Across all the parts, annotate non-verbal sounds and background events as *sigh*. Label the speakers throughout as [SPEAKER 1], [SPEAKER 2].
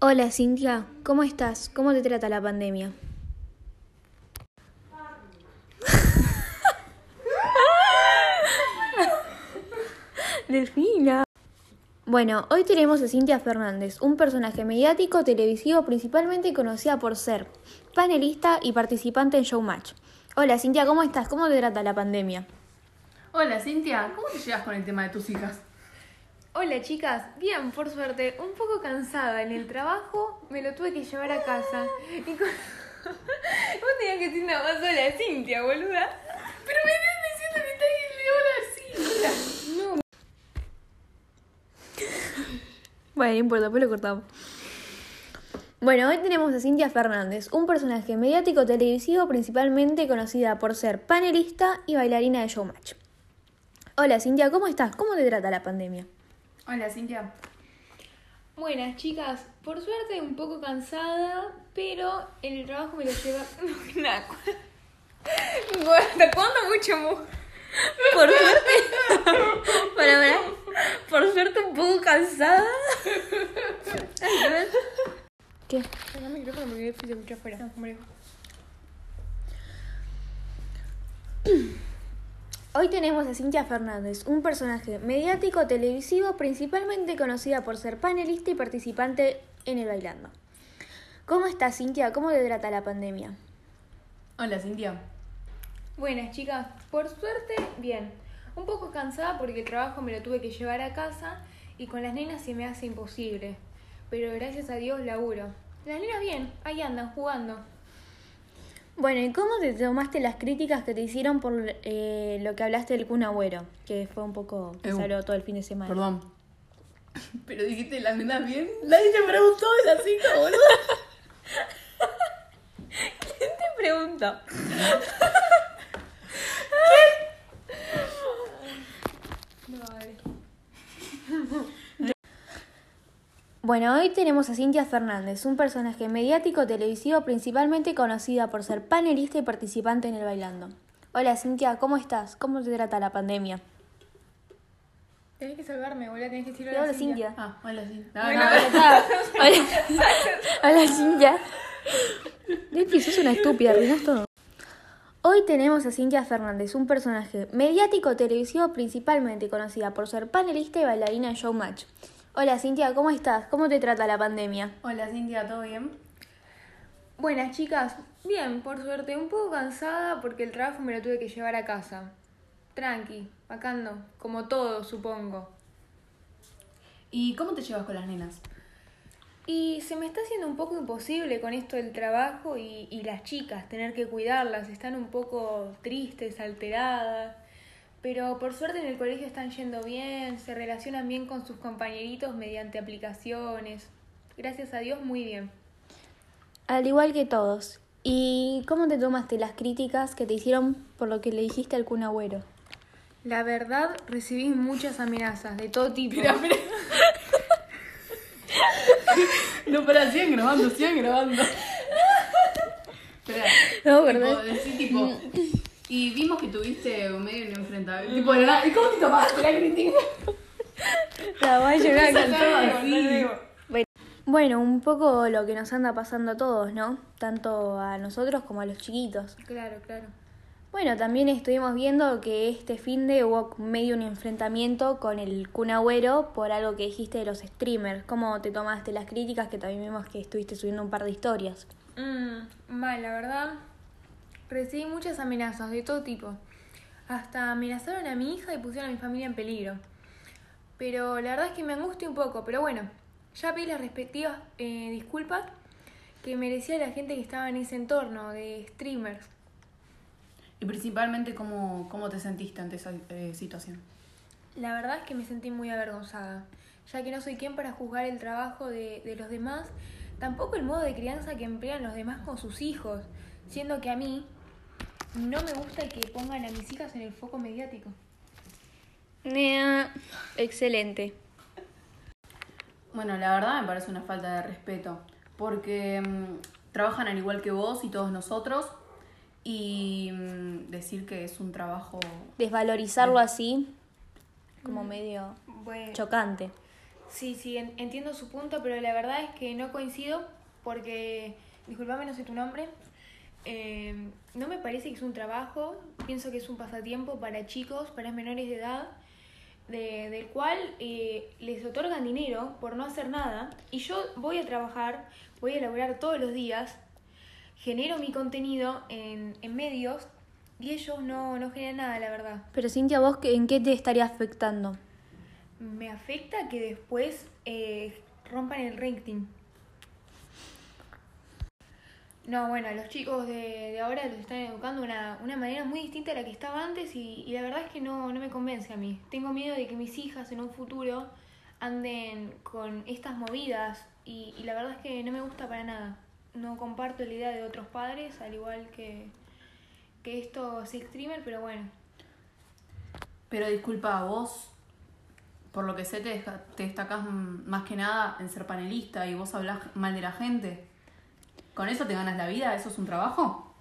[SPEAKER 1] Hola Cintia, ¿cómo estás? ¿Cómo te trata la pandemia? *laughs* Delfina. Bueno, hoy tenemos a Cintia Fernández, un personaje mediático televisivo principalmente conocida por ser panelista y participante en Showmatch. Hola Cintia, ¿cómo estás? ¿Cómo te trata la pandemia?
[SPEAKER 2] Hola Cintia, ¿cómo te llevas con el tema de tus hijas?
[SPEAKER 3] Hola chicas, bien, por suerte, un poco cansada en el trabajo, me lo tuve que llevar a casa. Y con... *laughs* Vos tenías que decir nada más hola Cintia, boluda.
[SPEAKER 2] Pero me estás diciendo que estás hola Cintia.
[SPEAKER 3] No.
[SPEAKER 1] Bueno, no importa, pues lo cortamos. Bueno, hoy tenemos a Cintia Fernández, un personaje mediático televisivo principalmente conocida por ser panelista y bailarina de Showmatch. Hola Cintia, ¿cómo estás? ¿Cómo te trata la pandemia?
[SPEAKER 2] Hola Cintia.
[SPEAKER 3] Buenas chicas, por suerte un poco cansada, pero en el trabajo me lo lleva... *laughs* ¿Hasta cuándo mucho mu?
[SPEAKER 1] Por suerte. *laughs* para, para. Por suerte un poco cansada. ¿Qué?
[SPEAKER 3] Saca el micrófono porque se escucha afuera.
[SPEAKER 1] Hoy tenemos a Cintia Fernández, un personaje mediático televisivo principalmente conocida por ser panelista y participante en el Bailando. ¿Cómo estás, Cintia? ¿Cómo te trata la pandemia?
[SPEAKER 2] Hola Cintia.
[SPEAKER 3] Buenas chicas, por suerte, bien. Un poco cansada porque el trabajo me lo tuve que llevar a casa y con las nenas se me hace imposible. Pero gracias a Dios laburo. Las nenas bien, ahí andan jugando.
[SPEAKER 1] Bueno, ¿y cómo te tomaste las críticas que te hicieron por eh, lo que hablaste del Kun Agüero? Que fue un poco... que se habló todo el fin de semana.
[SPEAKER 2] Perdón. *laughs* Pero dijiste las nenas bien. Nadie te preguntó de las hijas, boludo. *laughs*
[SPEAKER 1] ¿Quién te pregunta? Bueno, hoy tenemos a Cintia Fernández, un personaje mediático televisivo principalmente conocida por ser panelista y participante en el Bailando. Hola Cintia, ¿cómo estás? ¿Cómo te trata la pandemia?
[SPEAKER 3] Tenés que salvarme, boludo, tenés que decirle
[SPEAKER 1] Hola Cintia.
[SPEAKER 2] Ah, hola Cintia. No,
[SPEAKER 3] Bueno,
[SPEAKER 2] no,
[SPEAKER 1] Hola, *laughs* Hola Cintia. Delphi, sos una estúpida, arruinás todo. Hoy tenemos a Cintia Fernández, un personaje mediático televisivo principalmente conocida por ser panelista y bailarina en Showmatch. Hola Cintia, ¿cómo estás? ¿Cómo te trata la pandemia?
[SPEAKER 2] Hola Cintia, ¿todo bien?
[SPEAKER 3] Buenas chicas, bien, por suerte, un poco cansada porque el trabajo me lo tuve que llevar a casa. Tranqui, bacando, como todo, supongo.
[SPEAKER 2] ¿Y cómo te llevas con las nenas?
[SPEAKER 3] Y se me está haciendo un poco imposible con esto del trabajo y, y las chicas, tener que cuidarlas, están un poco tristes, alteradas. Pero por suerte en el colegio están yendo bien, se relacionan bien con sus compañeritos mediante aplicaciones. Gracias a Dios, muy bien.
[SPEAKER 1] Al igual que todos. ¿Y cómo te tomaste las críticas que te hicieron por lo que le dijiste al Kun Agüero?
[SPEAKER 3] La verdad, recibí muchas amenazas de todo tipo. *laughs*
[SPEAKER 2] No, para, sigan grabando, sigan grabando. *laughs* Espera.
[SPEAKER 1] No,
[SPEAKER 2] tipo,
[SPEAKER 1] ¿verdad?
[SPEAKER 2] decí, tipo, y vimos que tuviste un medio un enfrentamiento. Tipo, la- ¿y cómo te tomaste la crítica?
[SPEAKER 1] La voy a
[SPEAKER 2] así.
[SPEAKER 1] Bueno, un poco lo que nos anda pasando a todos, ¿no? Tanto a nosotros como a los chiquitos.
[SPEAKER 3] Claro, claro.
[SPEAKER 1] Bueno, también estuvimos viendo que este fin de hubo medio un enfrentamiento con el Kun Agüero por algo que dijiste de los streamers. ¿Cómo te tomaste las críticas? Que también vimos que estuviste subiendo un par de historias.
[SPEAKER 3] Mm, mal, la verdad. Recibí muchas amenazas de todo tipo. Hasta amenazaron a mi hija y pusieron a mi familia en peligro. Pero la verdad es que me angustia un poco, pero bueno, ya pedí las respectivas eh, disculpas que merecía la gente que estaba en ese entorno de streamers.
[SPEAKER 2] Y principalmente, ¿cómo, cómo te sentiste ante esa eh, situación?
[SPEAKER 3] La verdad es que me sentí muy avergonzada, ya que no soy quien para juzgar el trabajo de, de los demás, tampoco el modo de crianza que emplean los demás con sus hijos, siendo que a mí no me gusta que pongan a mis hijas en el foco mediático.
[SPEAKER 1] Nea, excelente.
[SPEAKER 2] Bueno, la verdad me parece una falta de respeto, porque mm, trabajan al igual que vos y todos nosotros, y mm, decir que es un trabajo...
[SPEAKER 1] Desvalorizarlo así, como medio
[SPEAKER 3] Bueno,
[SPEAKER 1] chocante.
[SPEAKER 3] Sí, sí, en- entiendo su punto, pero la verdad es que no coincido porque, disculpame, no sé tu nombre, eh, no me parece que es un trabajo, pienso que es un pasatiempo para chicos, para menores de edad, de- del cual eh, les otorgan dinero por no hacer nada y yo voy a trabajar, voy a laburar todos los días, genero mi contenido en, en medios y ellos no, no generan nada, la verdad.
[SPEAKER 1] Pero Cintia, ¿vos qué- en qué te estaría afectando?
[SPEAKER 3] Me afecta que después eh, rompan el rating. No, bueno, los chicos de, de ahora los están educando de una, una manera muy distinta a la que estaba antes y, y la verdad es que no, no me convence a mí. Tengo miedo de que mis hijas en un futuro anden con estas movidas y, y la verdad es que no me gusta para nada. No comparto la idea de otros padres, al igual que, que esto es streamer, pero bueno.
[SPEAKER 2] Pero disculpa, vos, por lo que sé, te, te destacás más que nada en ser panelista y vos hablás mal de la gente. ¿Con eso te ganas la vida? ¿Eso es un trabajo?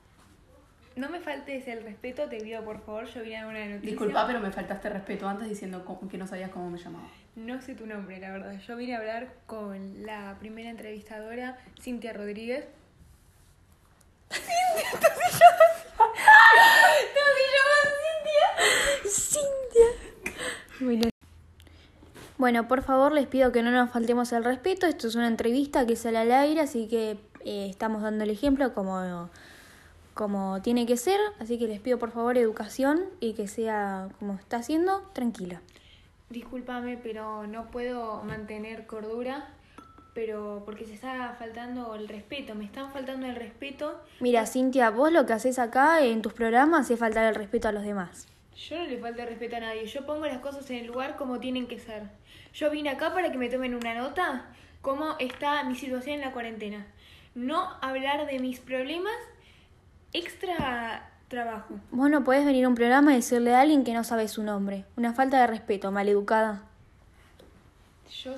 [SPEAKER 3] No me faltes el respeto, te pido por favor, yo vine a una noticia.
[SPEAKER 2] Disculpa, pero me faltaste respeto antes diciendo que no sabías cómo me llamaba.
[SPEAKER 3] No sé tu nombre, la verdad. Yo vine a hablar con la primera entrevistadora, Cintia Rodríguez.
[SPEAKER 1] Bueno. Bueno, por favor les pido que no nos faltemos el respeto. Esto es una entrevista que sale al aire, así que eh, estamos dando el ejemplo como, como tiene que ser. Así que les pido por favor educación y que sea como está haciendo, tranquila.
[SPEAKER 3] Discúlpame, pero no puedo mantener cordura, pero porque se está faltando el respeto, me están faltando el respeto.
[SPEAKER 1] Mira, Cintia, vos lo que haces acá en tus programas es faltar el respeto a los demás.
[SPEAKER 3] Yo no le falta respeto a nadie, yo pongo las cosas en el lugar como tienen que ser. Yo vine acá para que me tomen una nota, cómo está mi situación en la cuarentena. No hablar de mis problemas extra trabajo.
[SPEAKER 1] Vos no podés venir a un programa y decirle a alguien que no sabe su nombre. Una falta de respeto, maleducada.
[SPEAKER 3] Yo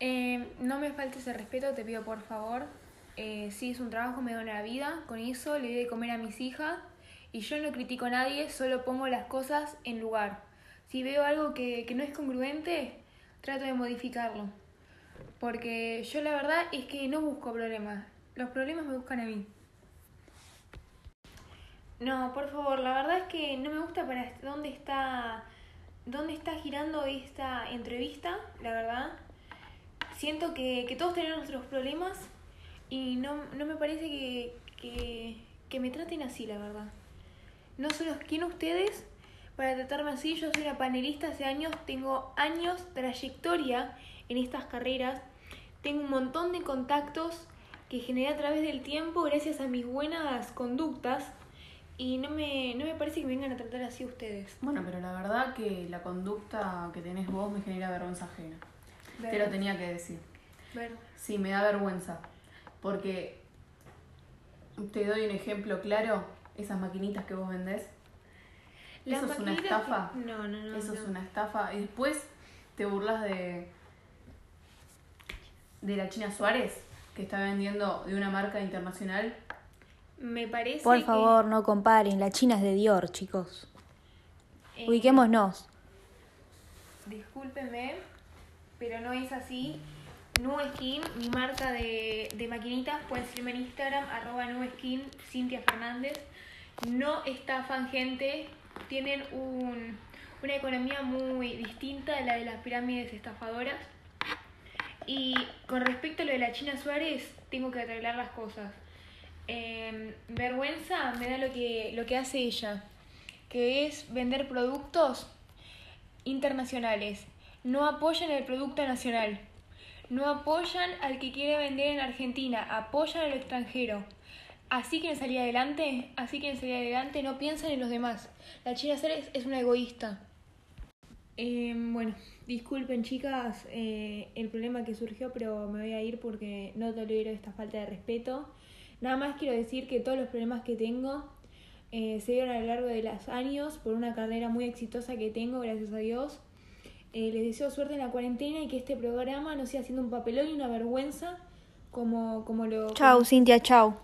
[SPEAKER 3] eh, no me faltes el respeto, te pido por favor. Eh, sí, es un trabajo, me da la vida. Con eso le doy de comer a mis hijas. Y yo no critico a nadie, solo pongo las cosas en lugar. Si veo algo que, que no es congruente, trato de modificarlo. Porque yo la verdad es que no busco problemas. Los problemas me buscan a mí. No, por favor, la verdad es que no me gusta para dónde está dónde está girando esta entrevista, la verdad. Siento que, que todos tenemos nuestros problemas y no, no me parece que, que, que me traten así, la verdad. No sé los quién ustedes para tratarme así. Yo soy una panelista hace años, tengo años trayectoria en estas carreras. Tengo un montón de contactos que generé a través del tiempo gracias a mis buenas conductas. Y no me, no me parece que me vengan a tratar así ustedes.
[SPEAKER 2] Bueno, pero la verdad que la conducta que tenés vos me genera vergüenza ajena. Te lo tenía que decir. Sí, me da vergüenza. Porque te doy un ejemplo claro. Esas maquinitas que vos vendés. ¿Eso es una estafa?
[SPEAKER 3] que- No, no, no.
[SPEAKER 2] Eso es una estafa. Y después te burlas de. de la China Suárez, que está vendiendo de una marca internacional.
[SPEAKER 3] Me parece
[SPEAKER 1] Por
[SPEAKER 3] que,
[SPEAKER 1] favor, no comparen. La China es de Dior, chicos.
[SPEAKER 3] eh,
[SPEAKER 1] Ubiquémonos.
[SPEAKER 3] Discúlpeme, pero no es así. Nueskin, mi marca de, de maquinitas, pueden seguirme en Instagram, arroba Nueskin, Cintia Fernández. No estafan gente, tienen un, una economía muy distinta a la de las pirámides estafadoras. Y con respecto a lo de la China Suárez, tengo que arreglar las cosas. Eh, vergüenza me da lo que, lo que hace ella, que es vender productos internacionales. No apoyan el producto nacional. No apoyan al que quiere vender en Argentina. Apoyan al extranjero. Así quieren salir adelante. Así quieren salir adelante. No piensan en los demás. La China Suárez es una egoísta. Eh, bueno, disculpen chicas eh, el problema que surgió, pero me voy a ir porque no tolero esta falta de respeto. Nada más quiero decir que todos los problemas que tengo eh, se dieron a lo largo de los años por una carrera muy exitosa que tengo, gracias a Dios. Eh, les deseo suerte en la cuarentena y que este programa no siga siendo un papelón y una vergüenza como, como lo...
[SPEAKER 1] Chau, Cintia, chau.